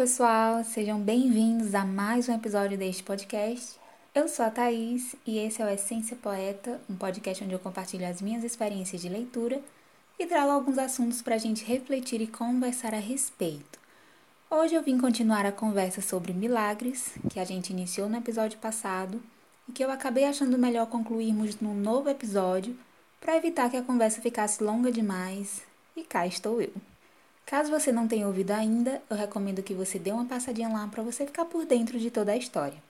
Pessoal! Sejam bem-vindos a mais um episódio deste podcast. Eu sou a Thaís e esse é o Essência Poeta, um podcast onde eu compartilho as minhas experiências de leitura e trago alguns assuntos para a gente refletir e conversar a respeito. Hoje eu vim continuar a conversa sobre milagres, que a gente iniciou no episódio passado e que eu acabei achando melhor concluirmos num novo episódio para evitar que a conversa ficasse longa demais. E cá estou eu. Caso você não tenha ouvido ainda, eu recomendo que você dê uma passadinha lá para você ficar por dentro de toda a história.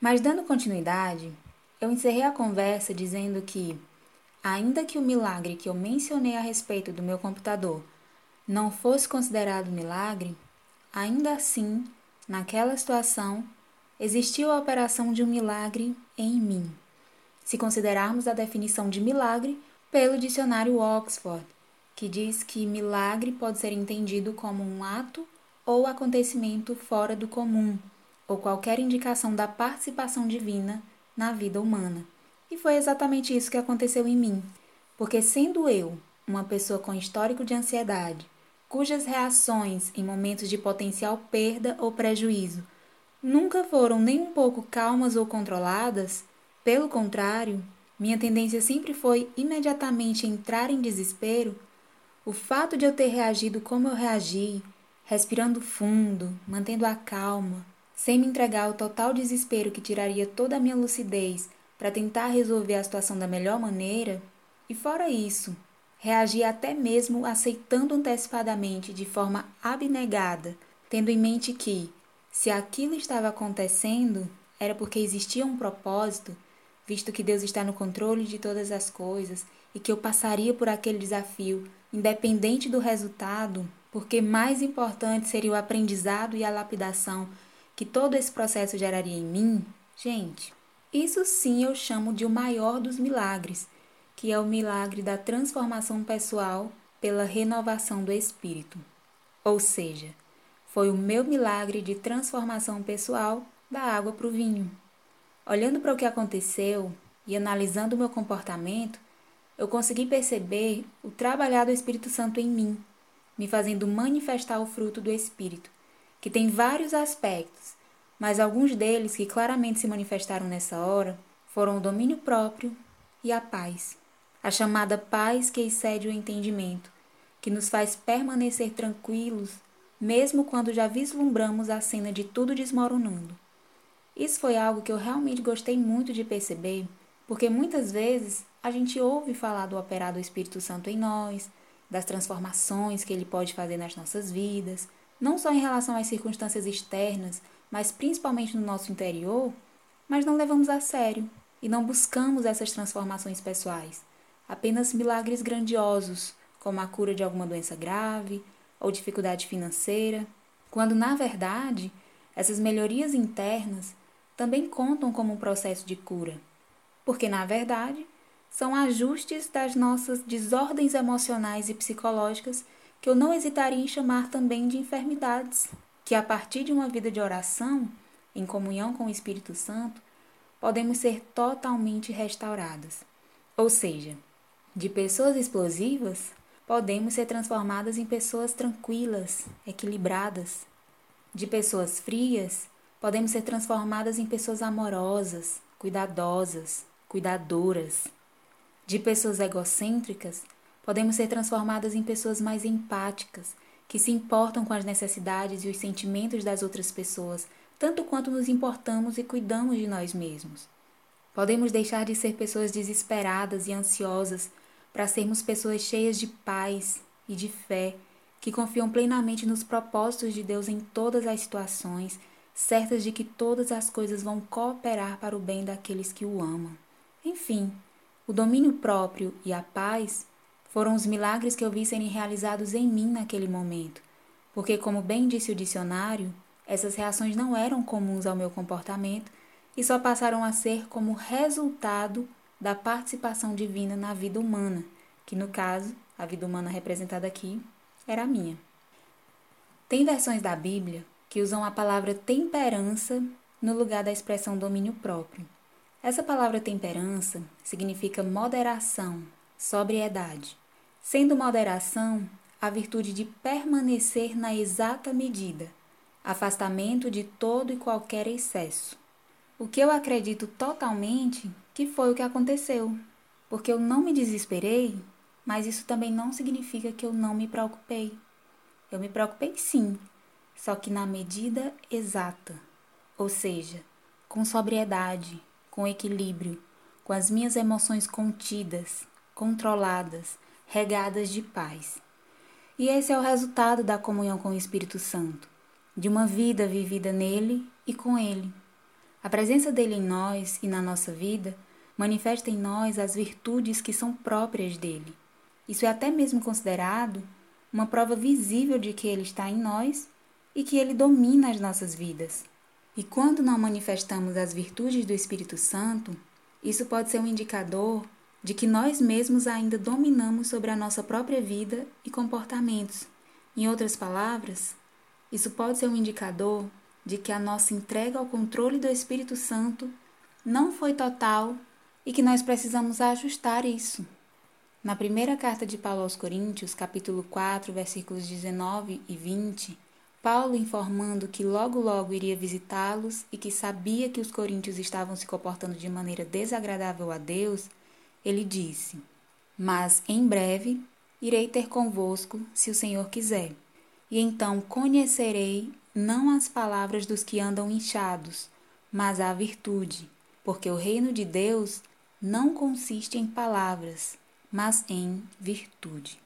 Mas dando continuidade, eu encerrei a conversa dizendo que, ainda que o milagre que eu mencionei a respeito do meu computador não fosse considerado milagre, ainda assim, naquela situação, existiu a operação de um milagre em mim. Se considerarmos a definição de milagre pelo dicionário Oxford, que diz que milagre pode ser entendido como um ato ou acontecimento fora do comum, ou qualquer indicação da participação divina na vida humana. E foi exatamente isso que aconteceu em mim, porque sendo eu uma pessoa com histórico de ansiedade, cujas reações em momentos de potencial perda ou prejuízo nunca foram nem um pouco calmas ou controladas, pelo contrário, minha tendência sempre foi imediatamente entrar em desespero o fato de eu ter reagido como eu reagi, respirando fundo, mantendo a calma, sem me entregar ao total desespero que tiraria toda a minha lucidez para tentar resolver a situação da melhor maneira, e fora isso, reagi até mesmo aceitando antecipadamente de forma abnegada, tendo em mente que, se aquilo estava acontecendo, era porque existia um propósito, visto que Deus está no controle de todas as coisas e que eu passaria por aquele desafio independente do resultado, porque mais importante seria o aprendizado e a lapidação que todo esse processo geraria em mim, gente, isso sim eu chamo de o maior dos milagres, que é o milagre da transformação pessoal pela renovação do espírito. Ou seja, foi o meu milagre de transformação pessoal da água para o vinho. Olhando para o que aconteceu e analisando o meu comportamento, eu consegui perceber o trabalhar do Espírito Santo em mim, me fazendo manifestar o fruto do Espírito, que tem vários aspectos, mas alguns deles que claramente se manifestaram nessa hora foram o domínio próprio e a paz. A chamada paz que excede o entendimento, que nos faz permanecer tranquilos, mesmo quando já vislumbramos a cena de tudo desmoronando. Isso foi algo que eu realmente gostei muito de perceber, porque muitas vezes a gente ouve falar do operar do Espírito Santo em nós, das transformações que ele pode fazer nas nossas vidas, não só em relação às circunstâncias externas, mas principalmente no nosso interior, mas não levamos a sério e não buscamos essas transformações pessoais, apenas milagres grandiosos, como a cura de alguma doença grave ou dificuldade financeira, quando na verdade essas melhorias internas também contam como um processo de cura, porque na verdade são ajustes das nossas desordens emocionais e psicológicas que eu não hesitaria em chamar também de enfermidades, que a partir de uma vida de oração, em comunhão com o Espírito Santo, podemos ser totalmente restauradas. Ou seja, de pessoas explosivas, podemos ser transformadas em pessoas tranquilas, equilibradas. De pessoas frias, podemos ser transformadas em pessoas amorosas, cuidadosas, cuidadoras. De pessoas egocêntricas, podemos ser transformadas em pessoas mais empáticas, que se importam com as necessidades e os sentimentos das outras pessoas, tanto quanto nos importamos e cuidamos de nós mesmos. Podemos deixar de ser pessoas desesperadas e ansiosas para sermos pessoas cheias de paz e de fé, que confiam plenamente nos propósitos de Deus em todas as situações, certas de que todas as coisas vão cooperar para o bem daqueles que o amam. Enfim, o domínio próprio e a paz foram os milagres que eu vi serem realizados em mim naquele momento, porque, como bem disse o dicionário, essas reações não eram comuns ao meu comportamento e só passaram a ser como resultado da participação divina na vida humana, que no caso, a vida humana representada aqui, era a minha. Tem versões da Bíblia que usam a palavra temperança no lugar da expressão domínio próprio. Essa palavra temperança significa moderação, sobriedade, sendo moderação a virtude de permanecer na exata medida, afastamento de todo e qualquer excesso. O que eu acredito totalmente que foi o que aconteceu, porque eu não me desesperei, mas isso também não significa que eu não me preocupei. Eu me preocupei sim, só que na medida exata, ou seja, com sobriedade, com equilíbrio, com as minhas emoções contidas, controladas, regadas de paz. E esse é o resultado da comunhão com o Espírito Santo, de uma vida vivida nele e com ele. A presença dele em nós e na nossa vida manifesta em nós as virtudes que são próprias dele. Isso é até mesmo considerado uma prova visível de que ele está em nós e que ele domina as nossas vidas. E quando não manifestamos as virtudes do Espírito Santo, isso pode ser um indicador de que nós mesmos ainda dominamos sobre a nossa própria vida e comportamentos. Em outras palavras, isso pode ser um indicador de que a nossa entrega ao controle do Espírito Santo não foi total e que nós precisamos ajustar isso. Na primeira carta de Paulo aos Coríntios, capítulo 4, versículos 19 e 20, Paulo informando que logo logo iria visitá-los e que sabia que os coríntios estavam se comportando de maneira desagradável a Deus, ele disse: Mas em breve irei ter convosco, se o Senhor quiser, e então conhecerei não as palavras dos que andam inchados, mas a virtude, porque o reino de Deus não consiste em palavras, mas em virtude.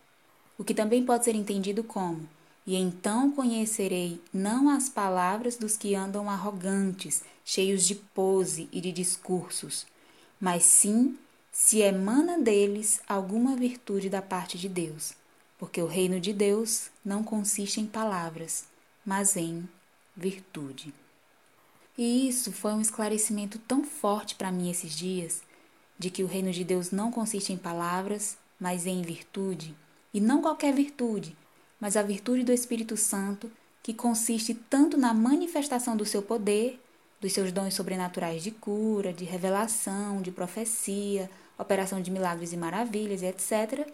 O que também pode ser entendido como: E então conhecerei não as palavras dos que andam arrogantes, cheios de pose e de discursos, mas sim se emana deles alguma virtude da parte de Deus, porque o reino de Deus não consiste em palavras, mas em virtude. E isso foi um esclarecimento tão forte para mim esses dias, de que o reino de Deus não consiste em palavras, mas em virtude, e não qualquer virtude, mas a virtude do Espírito Santo, que consiste tanto na manifestação do seu poder, dos seus dons sobrenaturais de cura, de revelação, de profecia, operação de milagres e maravilhas, etc.,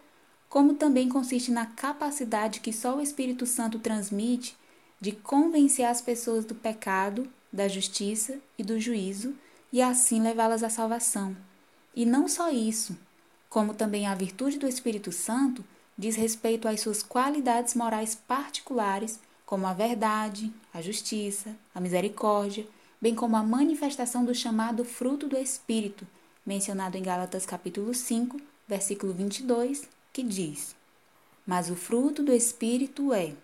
como também consiste na capacidade que só o Espírito Santo transmite de convencer as pessoas do pecado, da justiça e do juízo e assim levá-las à salvação. E não só isso, como também a virtude do Espírito Santo diz respeito às suas qualidades morais particulares, como a verdade, a justiça, a misericórdia, bem como a manifestação do chamado fruto do Espírito, mencionado em Gálatas capítulo 5, versículo 22, que diz: Mas o fruto do Espírito é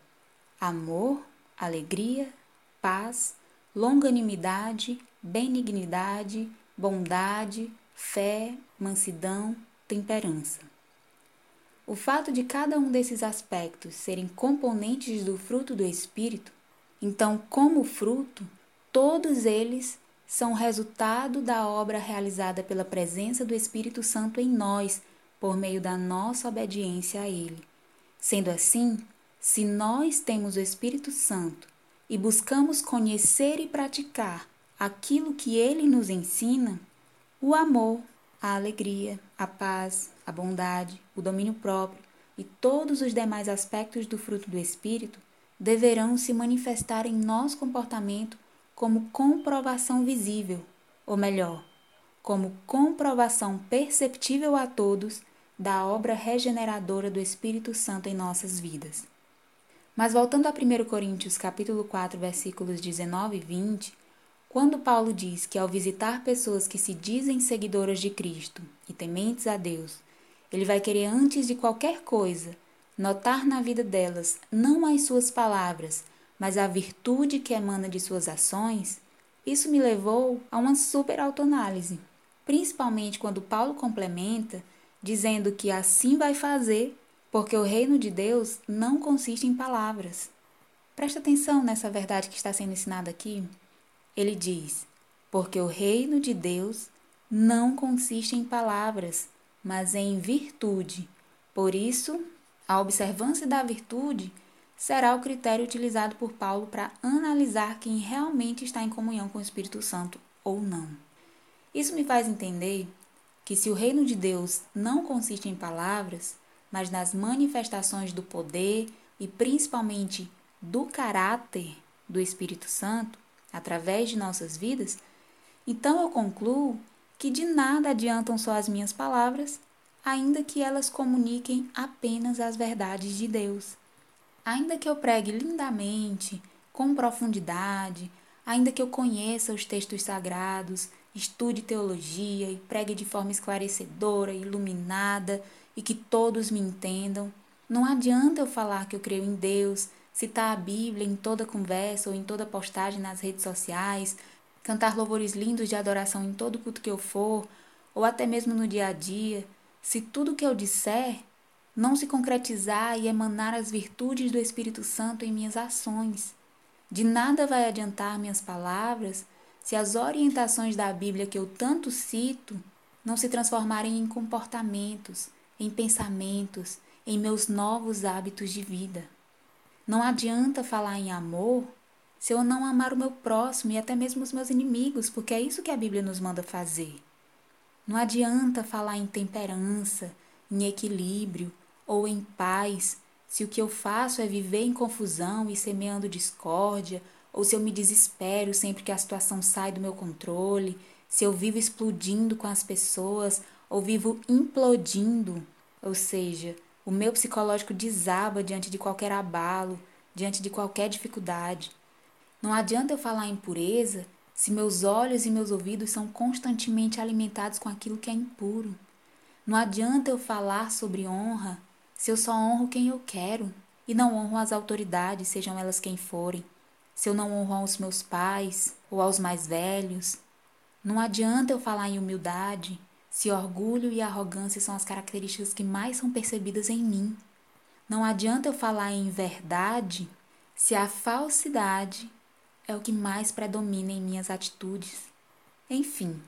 amor, alegria, paz, longanimidade, benignidade, bondade, fé, mansidão, temperança. O fato de cada um desses aspectos serem componentes do fruto do Espírito, então, como fruto, todos eles são resultado da obra realizada pela presença do Espírito Santo em nós, por meio da nossa obediência a Ele. Sendo assim, se nós temos o Espírito Santo e buscamos conhecer e praticar aquilo que ele nos ensina, o amor, a alegria, a paz, a bondade, o domínio próprio e todos os demais aspectos do fruto do Espírito deverão se manifestar em nosso comportamento como comprovação visível, ou melhor, como comprovação perceptível a todos da obra regeneradora do Espírito Santo em nossas vidas. Mas voltando a 1 Coríntios capítulo 4, versículos 19 e 20, quando Paulo diz que ao visitar pessoas que se dizem seguidoras de Cristo e tementes a Deus, ele vai querer antes de qualquer coisa notar na vida delas não as suas palavras, mas a virtude que emana de suas ações, isso me levou a uma super autoanálise, principalmente quando Paulo complementa dizendo que assim vai fazer, porque o reino de Deus não consiste em palavras. Presta atenção nessa verdade que está sendo ensinada aqui. Ele diz: porque o reino de Deus não consiste em palavras, mas em virtude. Por isso, a observância da virtude será o critério utilizado por Paulo para analisar quem realmente está em comunhão com o Espírito Santo ou não. Isso me faz entender que se o reino de Deus não consiste em palavras, mas nas manifestações do poder e principalmente do caráter, do Espírito Santo através de nossas vidas, então eu concluo que de nada adiantam só as minhas palavras, ainda que elas comuniquem apenas as verdades de Deus. Ainda que eu pregue lindamente, com profundidade, ainda que eu conheça os textos sagrados, estude teologia e pregue de forma esclarecedora, iluminada e que todos me entendam, não adianta eu falar que eu creio em Deus, citar a Bíblia em toda conversa ou em toda postagem nas redes sociais, cantar louvores lindos de adoração em todo culto que eu for, ou até mesmo no dia a dia, se tudo que eu disser não se concretizar e emanar as virtudes do Espírito Santo em minhas ações. De nada vai adiantar minhas palavras se as orientações da Bíblia que eu tanto cito não se transformarem em comportamentos, em pensamentos, em meus novos hábitos de vida. Não adianta falar em amor se eu não amar o meu próximo e até mesmo os meus inimigos, porque é isso que a Bíblia nos manda fazer. Não adianta falar em temperança, em equilíbrio ou em paz se o que eu faço é viver em confusão e semeando discórdia, ou se eu me desespero sempre que a situação sai do meu controle, se eu vivo explodindo com as pessoas ou vivo implodindo, ou seja, o meu psicológico desaba diante de qualquer abalo, diante de qualquer dificuldade. Não adianta eu falar em pureza se meus olhos e meus ouvidos são constantemente alimentados com aquilo que é impuro. Não adianta eu falar sobre honra se eu só honro quem eu quero e não honro as autoridades, sejam elas quem forem. Se eu não honro aos meus pais ou aos mais velhos. Não adianta eu falar em humildade se orgulho e arrogância são as características que mais são percebidas em mim. Não adianta eu falar em verdade se a falsidade é o que mais predomina em minhas atitudes. Enfim,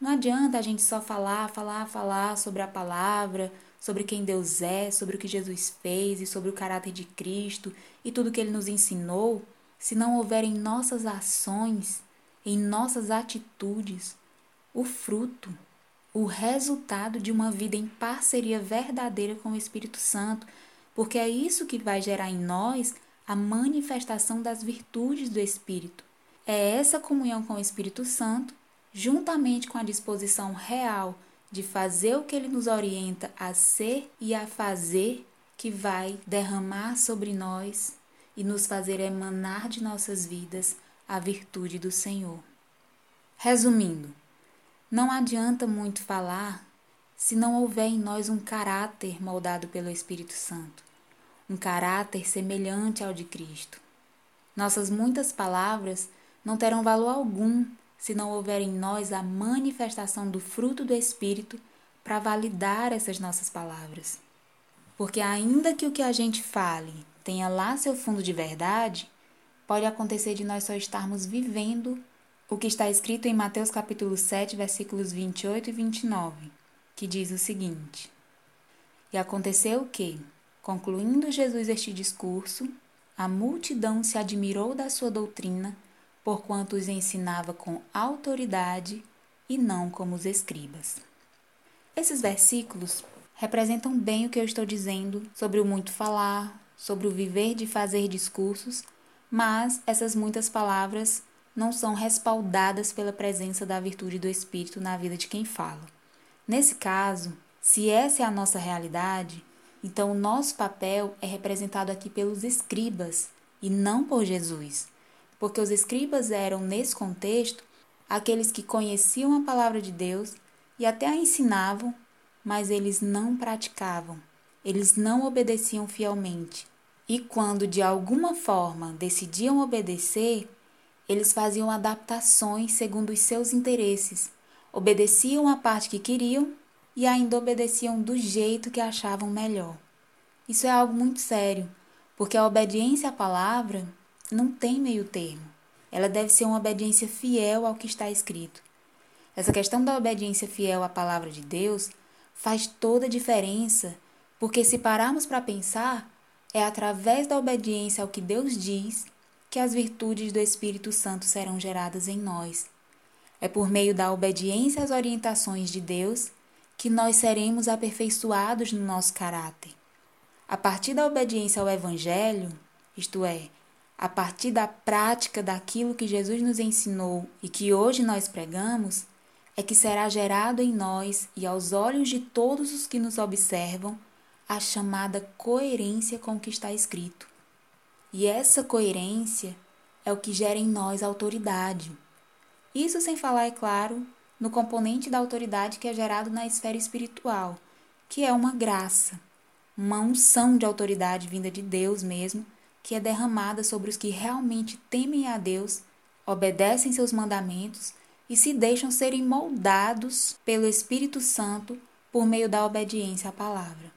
não adianta a gente só falar, falar, falar sobre a palavra, sobre quem Deus é, sobre o que Jesus fez e sobre o caráter de Cristo e tudo que ele nos ensinou, se não houver em nossas ações, em nossas atitudes, o fruto o resultado de uma vida em parceria verdadeira com o Espírito Santo, porque é isso que vai gerar em nós a manifestação das virtudes do Espírito. É essa comunhão com o Espírito Santo, juntamente com a disposição real de fazer o que ele nos orienta a ser e a fazer, que vai derramar sobre nós e nos fazer emanar de nossas vidas a virtude do Senhor. Resumindo, não adianta muito falar se não houver em nós um caráter moldado pelo Espírito Santo, um caráter semelhante ao de Cristo. Nossas muitas palavras não terão valor algum se não houver em nós a manifestação do fruto do Espírito para validar essas nossas palavras. Porque, ainda que o que a gente fale tenha lá seu fundo de verdade, pode acontecer de nós só estarmos vivendo o que está escrito em Mateus capítulo 7, versículos 28 e 29, que diz o seguinte: E aconteceu que, concluindo Jesus este discurso, a multidão se admirou da sua doutrina, porquanto os ensinava com autoridade e não como os escribas. Esses versículos representam bem o que eu estou dizendo sobre o muito falar, sobre o viver de fazer discursos, mas essas muitas palavras não são respaldadas pela presença da virtude do Espírito na vida de quem fala. Nesse caso, se essa é a nossa realidade, então o nosso papel é representado aqui pelos escribas e não por Jesus, porque os escribas eram, nesse contexto, aqueles que conheciam a palavra de Deus e até a ensinavam, mas eles não praticavam, eles não obedeciam fielmente. E quando de alguma forma decidiam obedecer, eles faziam adaptações segundo os seus interesses, obedeciam a parte que queriam e ainda obedeciam do jeito que achavam melhor. Isso é algo muito sério, porque a obediência à palavra não tem meio termo. Ela deve ser uma obediência fiel ao que está escrito. Essa questão da obediência fiel à palavra de Deus faz toda a diferença, porque se pararmos para pensar, é através da obediência ao que Deus diz que as virtudes do Espírito Santo serão geradas em nós. É por meio da obediência às orientações de Deus que nós seremos aperfeiçoados no nosso caráter. A partir da obediência ao Evangelho, isto é, a partir da prática daquilo que Jesus nos ensinou e que hoje nós pregamos, é que será gerado em nós e aos olhos de todos os que nos observam a chamada coerência com o que está escrito. E essa coerência é o que gera em nós autoridade. Isso sem falar, é claro, no componente da autoridade que é gerado na esfera espiritual, que é uma graça, uma unção de autoridade vinda de Deus mesmo, que é derramada sobre os que realmente temem a Deus, obedecem seus mandamentos e se deixam serem moldados pelo Espírito Santo por meio da obediência à palavra.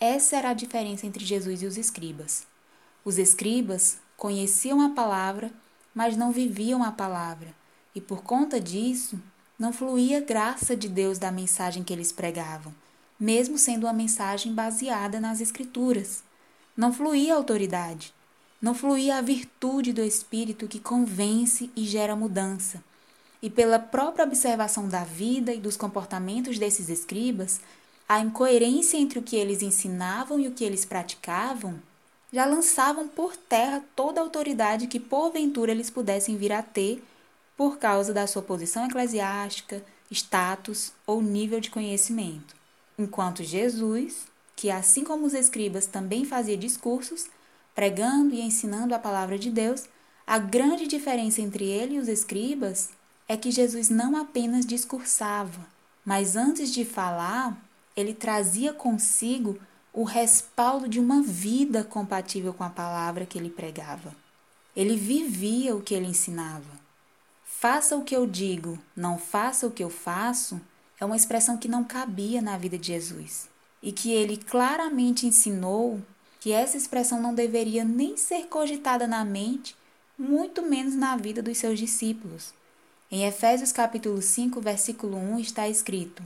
Essa era a diferença entre Jesus e os escribas. Os escribas conheciam a palavra, mas não viviam a palavra, e por conta disso, não fluía graça de Deus da mensagem que eles pregavam, mesmo sendo uma mensagem baseada nas Escrituras. Não fluía autoridade, não fluía a virtude do Espírito que convence e gera mudança e pela própria observação da vida e dos comportamentos desses escribas, a incoerência entre o que eles ensinavam e o que eles praticavam já lançavam por terra toda a autoridade que porventura eles pudessem vir a ter por causa da sua posição eclesiástica, status ou nível de conhecimento. Enquanto Jesus, que assim como os escribas também fazia discursos, pregando e ensinando a palavra de Deus, a grande diferença entre ele e os escribas é que Jesus não apenas discursava, mas antes de falar, ele trazia consigo o respaldo de uma vida compatível com a palavra que ele pregava. Ele vivia o que ele ensinava. Faça o que eu digo, não faça o que eu faço, é uma expressão que não cabia na vida de Jesus e que ele claramente ensinou que essa expressão não deveria nem ser cogitada na mente, muito menos na vida dos seus discípulos. Em Efésios capítulo 5, versículo 1 está escrito: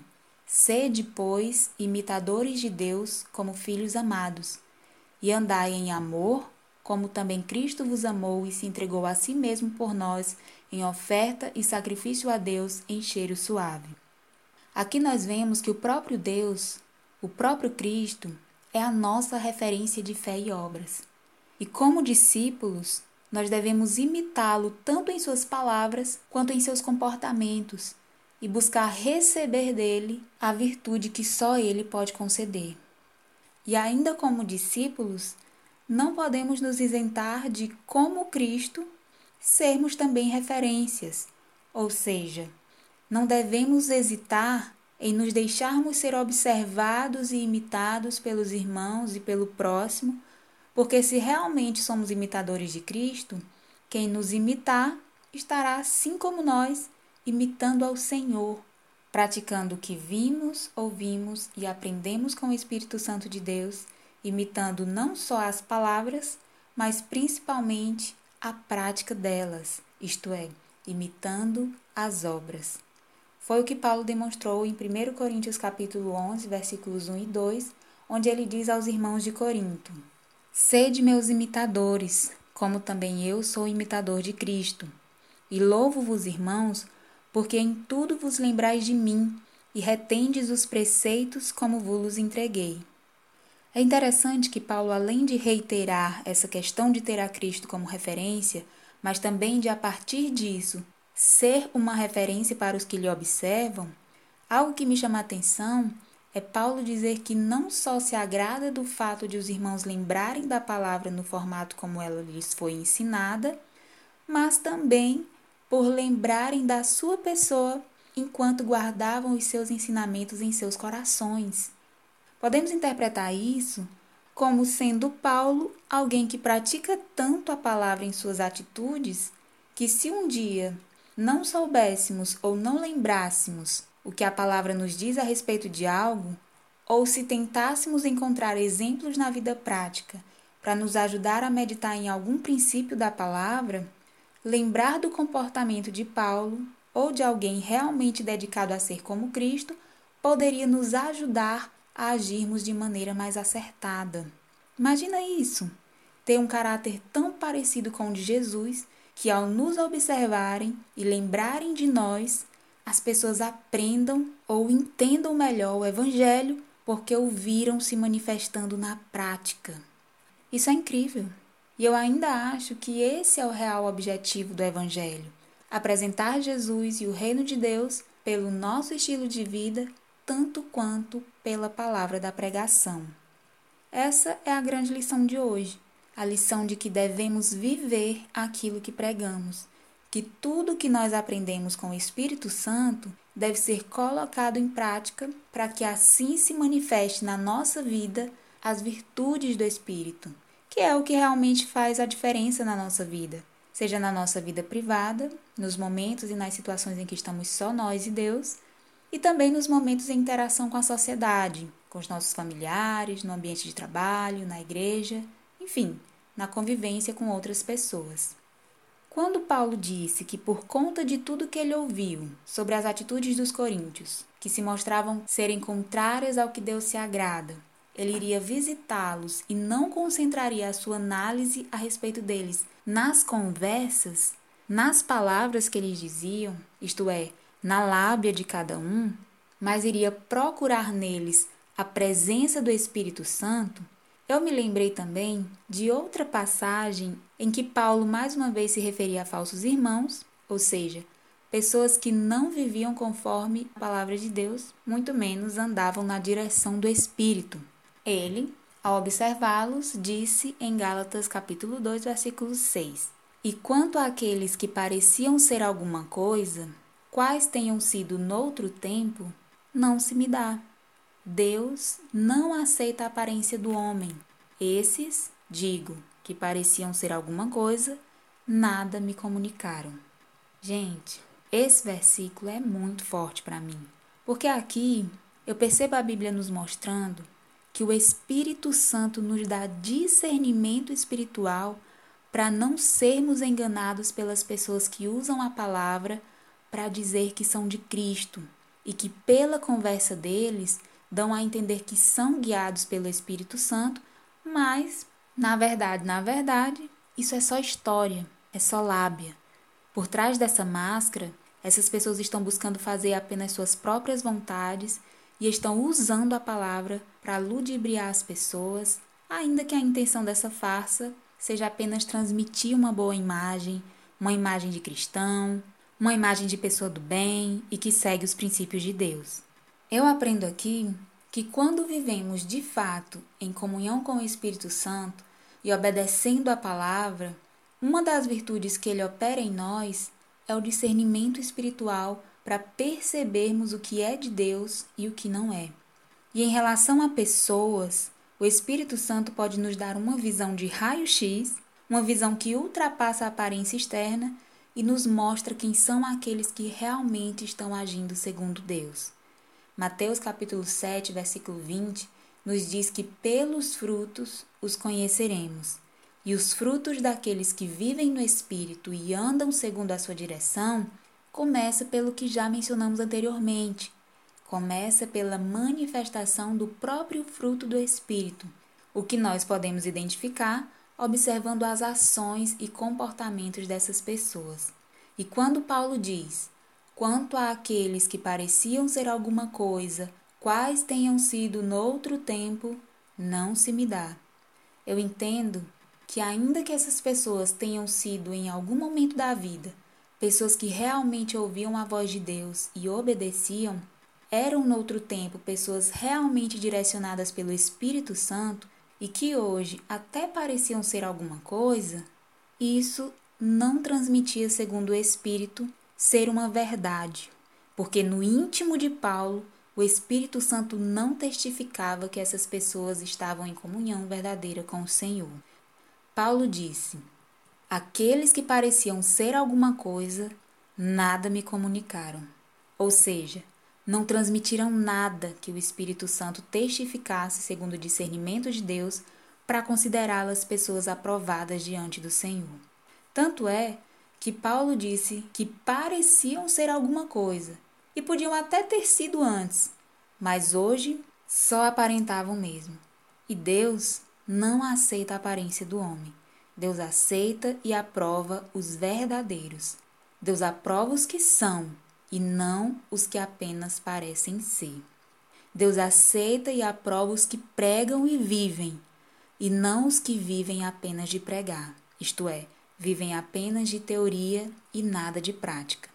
Sede, pois, imitadores de Deus como filhos amados, e andai em amor, como também Cristo vos amou e se entregou a si mesmo por nós, em oferta e sacrifício a Deus em cheiro suave. Aqui nós vemos que o próprio Deus, o próprio Cristo, é a nossa referência de fé e obras. E como discípulos, nós devemos imitá-lo tanto em suas palavras quanto em seus comportamentos e buscar receber dele a virtude que só ele pode conceder. E ainda como discípulos, não podemos nos isentar de, como Cristo, sermos também referências, ou seja, não devemos hesitar em nos deixarmos ser observados e imitados pelos irmãos e pelo próximo porque se realmente somos imitadores de Cristo, quem nos imitar estará assim como nós, imitando ao Senhor, praticando o que vimos, ouvimos e aprendemos com o Espírito Santo de Deus, imitando não só as palavras, mas principalmente a prática delas, isto é, imitando as obras. Foi o que Paulo demonstrou em 1 Coríntios capítulo 11, versículos 1 e 2, onde ele diz aos irmãos de Corinto: Sede meus imitadores, como também eu sou imitador de Cristo. E louvo-vos, irmãos, porque em tudo vos lembrais de mim e retendes os preceitos como vos entreguei. É interessante que Paulo, além de reiterar essa questão de ter a Cristo como referência, mas também de, a partir disso, ser uma referência para os que lhe observam, algo que me chama a atenção é Paulo dizer que não só se agrada do fato de os irmãos lembrarem da palavra no formato como ela lhes foi ensinada, mas também por lembrarem da sua pessoa enquanto guardavam os seus ensinamentos em seus corações. Podemos interpretar isso como sendo Paulo alguém que pratica tanto a palavra em suas atitudes que, se um dia não soubéssemos ou não lembrássemos o que a palavra nos diz a respeito de algo, ou se tentássemos encontrar exemplos na vida prática para nos ajudar a meditar em algum princípio da palavra, lembrar do comportamento de Paulo ou de alguém realmente dedicado a ser como Cristo poderia nos ajudar a agirmos de maneira mais acertada. Imagina isso! Ter um caráter tão parecido com o de Jesus que, ao nos observarem e lembrarem de nós, as pessoas aprendam ou entendam melhor o Evangelho porque o viram se manifestando na prática. Isso é incrível. E eu ainda acho que esse é o real objetivo do Evangelho: apresentar Jesus e o reino de Deus pelo nosso estilo de vida, tanto quanto pela palavra da pregação. Essa é a grande lição de hoje, a lição de que devemos viver aquilo que pregamos, que tudo que nós aprendemos com o Espírito Santo deve ser colocado em prática para que assim se manifeste na nossa vida as virtudes do Espírito, que é o que realmente faz a diferença na nossa vida seja na nossa vida privada, nos momentos e nas situações em que estamos só nós e Deus, e também nos momentos em interação com a sociedade, com os nossos familiares, no ambiente de trabalho, na igreja, enfim, na convivência com outras pessoas. Quando Paulo disse que, por conta de tudo que ele ouviu sobre as atitudes dos coríntios, que se mostravam serem contrárias ao que Deus se agrada, ele iria visitá-los e não concentraria a sua análise a respeito deles nas conversas, nas palavras que eles diziam, isto é, na lábia de cada um, mas iria procurar neles a presença do Espírito Santo, eu me lembrei também de outra passagem em que Paulo mais uma vez se referia a falsos irmãos, ou seja, pessoas que não viviam conforme a palavra de Deus, muito menos andavam na direção do Espírito. Ele, ao observá-los, disse em Gálatas capítulo 2, versículo 6: E quanto àqueles que pareciam ser alguma coisa, quais tenham sido noutro tempo, não se me dá. Deus não aceita a aparência do homem. Esses, digo, que pareciam ser alguma coisa, nada me comunicaram. Gente, esse versículo é muito forte para mim, porque aqui eu percebo a Bíblia nos mostrando que o Espírito Santo nos dá discernimento espiritual para não sermos enganados pelas pessoas que usam a palavra para dizer que são de Cristo e que, pela conversa deles, dão a entender que são guiados pelo Espírito Santo, mas, na verdade, na verdade, isso é só história, é só lábia. Por trás dessa máscara, essas pessoas estão buscando fazer apenas suas próprias vontades e estão usando a palavra para ludibriar as pessoas, ainda que a intenção dessa farsa seja apenas transmitir uma boa imagem, uma imagem de cristão, uma imagem de pessoa do bem e que segue os princípios de Deus. Eu aprendo aqui que quando vivemos de fato em comunhão com o Espírito Santo e obedecendo a palavra, uma das virtudes que ele opera em nós é o discernimento espiritual para percebermos o que é de Deus e o que não é. E em relação a pessoas, o Espírito Santo pode nos dar uma visão de raio-x, uma visão que ultrapassa a aparência externa e nos mostra quem são aqueles que realmente estão agindo segundo Deus. Mateus capítulo 7, versículo 20, nos diz que pelos frutos os conheceremos. E os frutos daqueles que vivem no Espírito e andam segundo a sua direção começa pelo que já mencionamos anteriormente. Começa pela manifestação do próprio fruto do Espírito, o que nós podemos identificar observando as ações e comportamentos dessas pessoas. E quando Paulo diz: quanto àqueles que pareciam ser alguma coisa, quais tenham sido noutro tempo, não se me dá. Eu entendo que, ainda que essas pessoas tenham sido em algum momento da vida pessoas que realmente ouviam a voz de Deus e obedeciam, eram noutro tempo pessoas realmente direcionadas pelo Espírito Santo e que hoje até pareciam ser alguma coisa, isso não transmitia, segundo o Espírito, ser uma verdade, porque no íntimo de Paulo o Espírito Santo não testificava que essas pessoas estavam em comunhão verdadeira com o Senhor. Paulo disse: Aqueles que pareciam ser alguma coisa, nada me comunicaram. Ou seja, não transmitiram nada que o Espírito Santo testificasse segundo o discernimento de Deus para considerá-las pessoas aprovadas diante do Senhor. Tanto é que Paulo disse que pareciam ser alguma coisa e podiam até ter sido antes, mas hoje só aparentavam mesmo. E Deus não aceita a aparência do homem. Deus aceita e aprova os verdadeiros. Deus aprova os que são e não os que apenas parecem ser. Deus aceita e aprova os que pregam e vivem, e não os que vivem apenas de pregar, isto é, vivem apenas de teoria e nada de prática.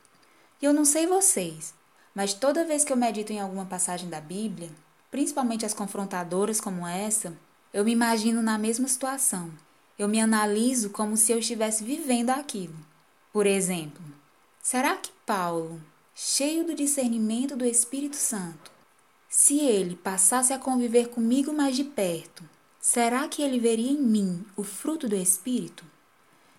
E eu não sei vocês, mas toda vez que eu medito em alguma passagem da Bíblia, principalmente as confrontadoras como essa, eu me imagino na mesma situação. Eu me analiso como se eu estivesse vivendo aquilo. Por exemplo, será que Paulo, cheio do discernimento do Espírito Santo, se ele passasse a conviver comigo mais de perto, será que ele veria em mim o fruto do Espírito?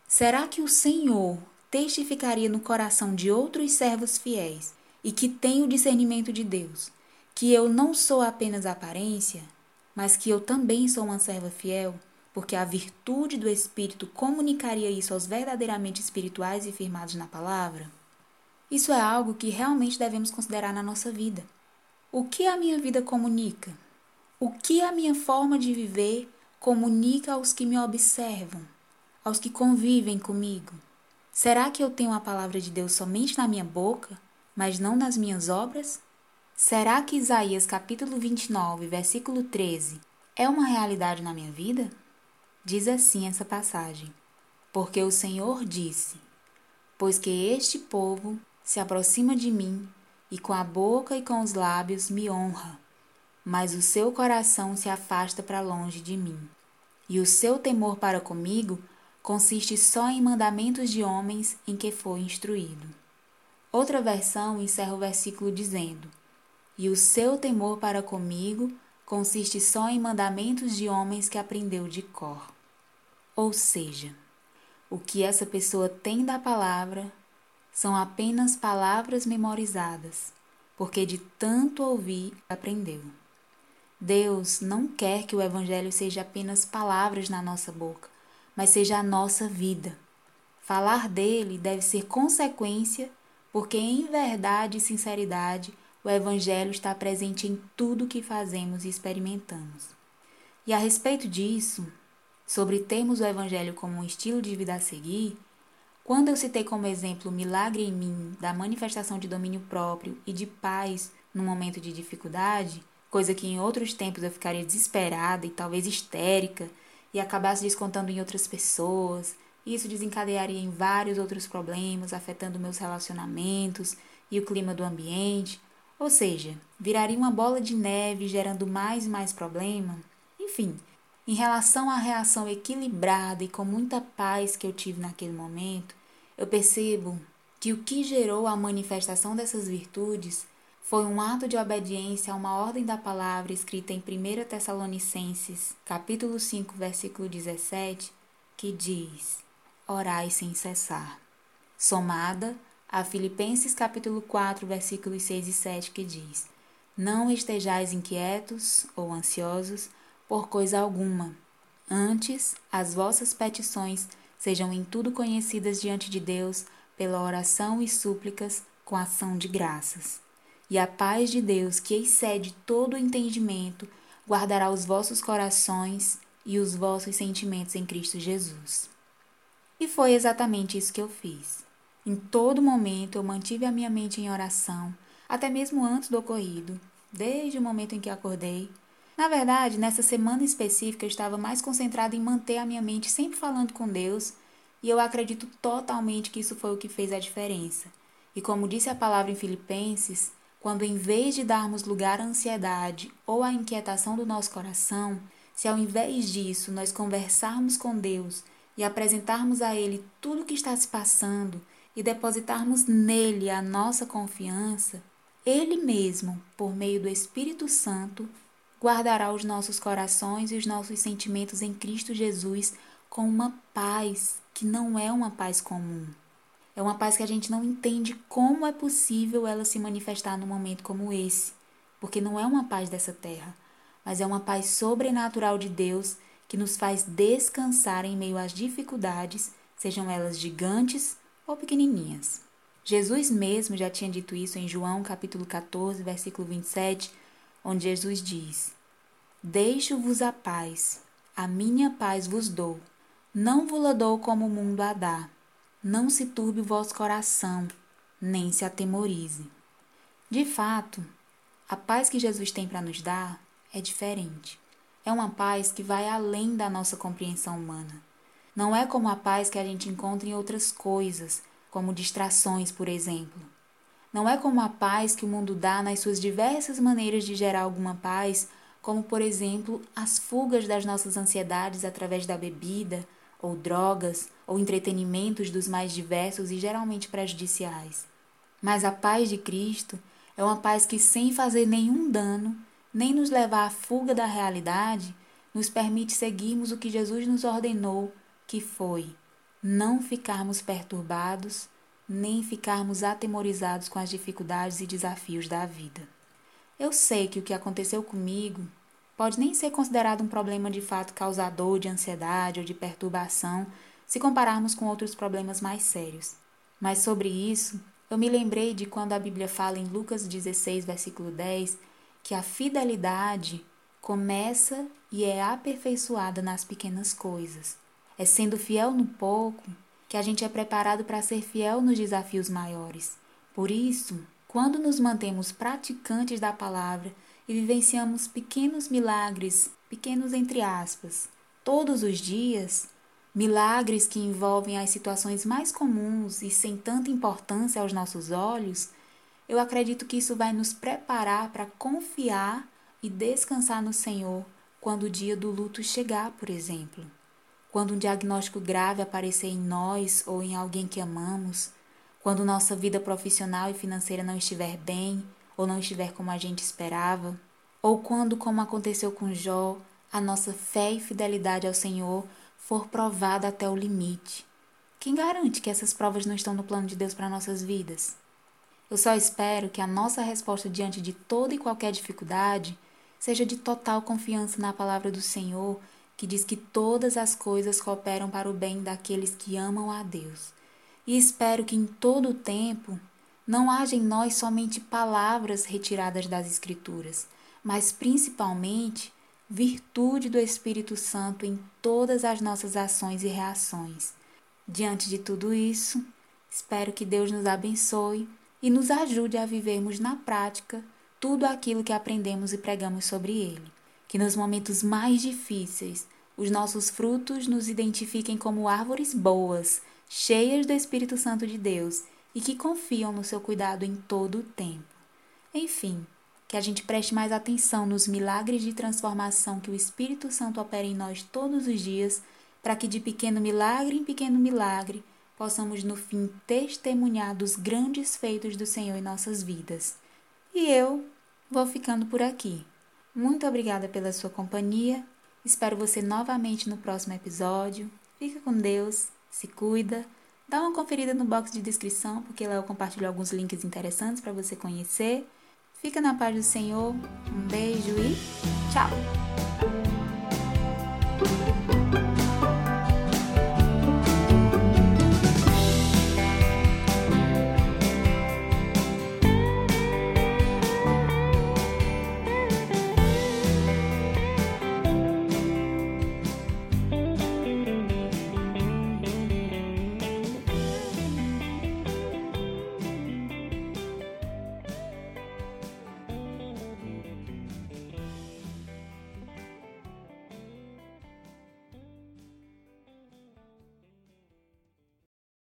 Será que o Senhor testificaria no coração de outros servos fiéis e que têm o discernimento de Deus que eu não sou apenas aparência, mas que eu também sou uma serva fiel? Porque a virtude do Espírito comunicaria isso aos verdadeiramente espirituais e firmados na palavra? Isso é algo que realmente devemos considerar na nossa vida. O que a minha vida comunica? O que a minha forma de viver comunica aos que me observam, aos que convivem comigo? Será que eu tenho a palavra de Deus somente na minha boca, mas não nas minhas obras? Será que Isaías capítulo 29, versículo 13 é uma realidade na minha vida? Diz assim essa passagem: Porque o Senhor disse: Pois que este povo se aproxima de mim e com a boca e com os lábios me honra, mas o seu coração se afasta para longe de mim. E o seu temor para comigo consiste só em mandamentos de homens em que foi instruído. Outra versão encerra o versículo dizendo: E o seu temor para comigo consiste só em mandamentos de homens que aprendeu de cor. Ou seja, o que essa pessoa tem da palavra são apenas palavras memorizadas, porque de tanto ouvir aprendeu. Deus não quer que o Evangelho seja apenas palavras na nossa boca, mas seja a nossa vida. Falar dele deve ser consequência, porque em verdade e sinceridade o Evangelho está presente em tudo que fazemos e experimentamos. E a respeito disso, sobre termos o Evangelho como um estilo de vida a seguir, quando eu citei como exemplo o milagre em mim da manifestação de domínio próprio e de paz no momento de dificuldade, coisa que em outros tempos eu ficaria desesperada e talvez histérica e acabasse descontando em outras pessoas, isso desencadearia em vários outros problemas, afetando meus relacionamentos e o clima do ambiente, ou seja, viraria uma bola de neve gerando mais e mais problema. Enfim, em relação à reação equilibrada e com muita paz que eu tive naquele momento, eu percebo que o que gerou a manifestação dessas virtudes foi um ato de obediência a uma ordem da palavra escrita em 1 Tessalonicenses, capítulo 5, versículo 17, que diz: Orai sem cessar. Somada a Filipenses capítulo 4, versículos 6 e 7, que diz: Não estejais inquietos ou ansiosos, por coisa alguma. Antes, as vossas petições sejam em tudo conhecidas diante de Deus pela oração e súplicas com ação de graças. E a paz de Deus, que excede todo o entendimento, guardará os vossos corações e os vossos sentimentos em Cristo Jesus. E foi exatamente isso que eu fiz. Em todo momento eu mantive a minha mente em oração, até mesmo antes do ocorrido, desde o momento em que acordei na verdade, nessa semana específica eu estava mais concentrada em manter a minha mente sempre falando com Deus, e eu acredito totalmente que isso foi o que fez a diferença. E como disse a palavra em Filipenses, quando em vez de darmos lugar à ansiedade ou à inquietação do nosso coração, se ao invés disso nós conversarmos com Deus e apresentarmos a Ele tudo o que está se passando e depositarmos nele a nossa confiança, Ele mesmo, por meio do Espírito Santo, guardará os nossos corações e os nossos sentimentos em Cristo Jesus com uma paz que não é uma paz comum. É uma paz que a gente não entende como é possível ela se manifestar num momento como esse, porque não é uma paz dessa terra, mas é uma paz sobrenatural de Deus que nos faz descansar em meio às dificuldades, sejam elas gigantes ou pequenininhas. Jesus mesmo já tinha dito isso em João capítulo 14, versículo 27, onde Jesus diz: Deixo-vos a paz, a minha paz vos dou. Não vos dou como o mundo a dá. Não se turbe o vosso coração, nem se atemorize. De fato, a paz que Jesus tem para nos dar é diferente. é uma paz que vai além da nossa compreensão humana. Não é como a paz que a gente encontra em outras coisas, como distrações, por exemplo. Não é como a paz que o mundo dá nas suas diversas maneiras de gerar alguma paz, como, por exemplo, as fugas das nossas ansiedades através da bebida, ou drogas, ou entretenimentos dos mais diversos e geralmente prejudiciais. Mas a paz de Cristo é uma paz que, sem fazer nenhum dano, nem nos levar à fuga da realidade, nos permite seguirmos o que Jesus nos ordenou, que foi não ficarmos perturbados, nem ficarmos atemorizados com as dificuldades e desafios da vida. Eu sei que o que aconteceu comigo pode nem ser considerado um problema de fato causador de ansiedade ou de perturbação se compararmos com outros problemas mais sérios. Mas sobre isso, eu me lembrei de quando a Bíblia fala em Lucas 16, versículo 10, que a fidelidade começa e é aperfeiçoada nas pequenas coisas. É sendo fiel no pouco que a gente é preparado para ser fiel nos desafios maiores. Por isso, quando nos mantemos praticantes da palavra e vivenciamos pequenos milagres, pequenos entre aspas, todos os dias, milagres que envolvem as situações mais comuns e sem tanta importância aos nossos olhos, eu acredito que isso vai nos preparar para confiar e descansar no Senhor quando o dia do luto chegar, por exemplo. Quando um diagnóstico grave aparecer em nós ou em alguém que amamos, quando nossa vida profissional e financeira não estiver bem ou não estiver como a gente esperava, ou quando, como aconteceu com Jó, a nossa fé e fidelidade ao Senhor for provada até o limite. Quem garante que essas provas não estão no plano de Deus para nossas vidas? Eu só espero que a nossa resposta diante de toda e qualquer dificuldade seja de total confiança na palavra do Senhor, que diz que todas as coisas cooperam para o bem daqueles que amam a Deus. E espero que em todo o tempo não haja em nós somente palavras retiradas das Escrituras, mas principalmente virtude do Espírito Santo em todas as nossas ações e reações. Diante de tudo isso, espero que Deus nos abençoe e nos ajude a vivermos na prática tudo aquilo que aprendemos e pregamos sobre Ele. Que nos momentos mais difíceis, os nossos frutos nos identifiquem como árvores boas, cheias do Espírito Santo de Deus e que confiam no seu cuidado em todo o tempo. Enfim, que a gente preste mais atenção nos milagres de transformação que o Espírito Santo opera em nós todos os dias, para que de pequeno milagre em pequeno milagre possamos no fim testemunhar dos grandes feitos do Senhor em nossas vidas. E eu vou ficando por aqui. Muito obrigada pela sua companhia. Espero você novamente no próximo episódio. Fica com Deus, se cuida. Dá uma conferida no box de descrição, porque lá eu compartilho alguns links interessantes para você conhecer. Fica na paz do Senhor. Um beijo e tchau!